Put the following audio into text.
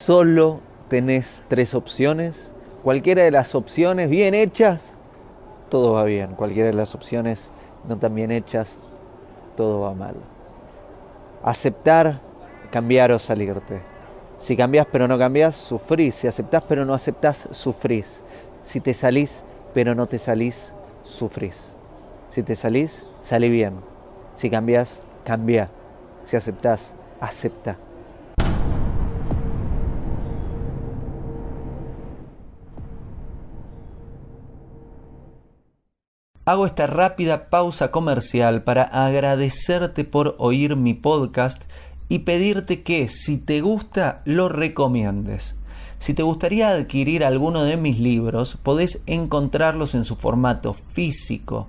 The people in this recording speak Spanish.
Solo tenés tres opciones. Cualquiera de las opciones bien hechas, todo va bien. Cualquiera de las opciones no tan bien hechas, todo va mal. Aceptar, cambiar o salirte. Si cambias pero no cambias, sufrís. Si aceptás pero no aceptás, sufrís. Si te salís pero no te salís, sufrís. Si te salís, salí bien. Si cambias, cambia. Si aceptás, acepta. Hago esta rápida pausa comercial para agradecerte por oír mi podcast y pedirte que si te gusta lo recomiendes. Si te gustaría adquirir alguno de mis libros, podés encontrarlos en su formato físico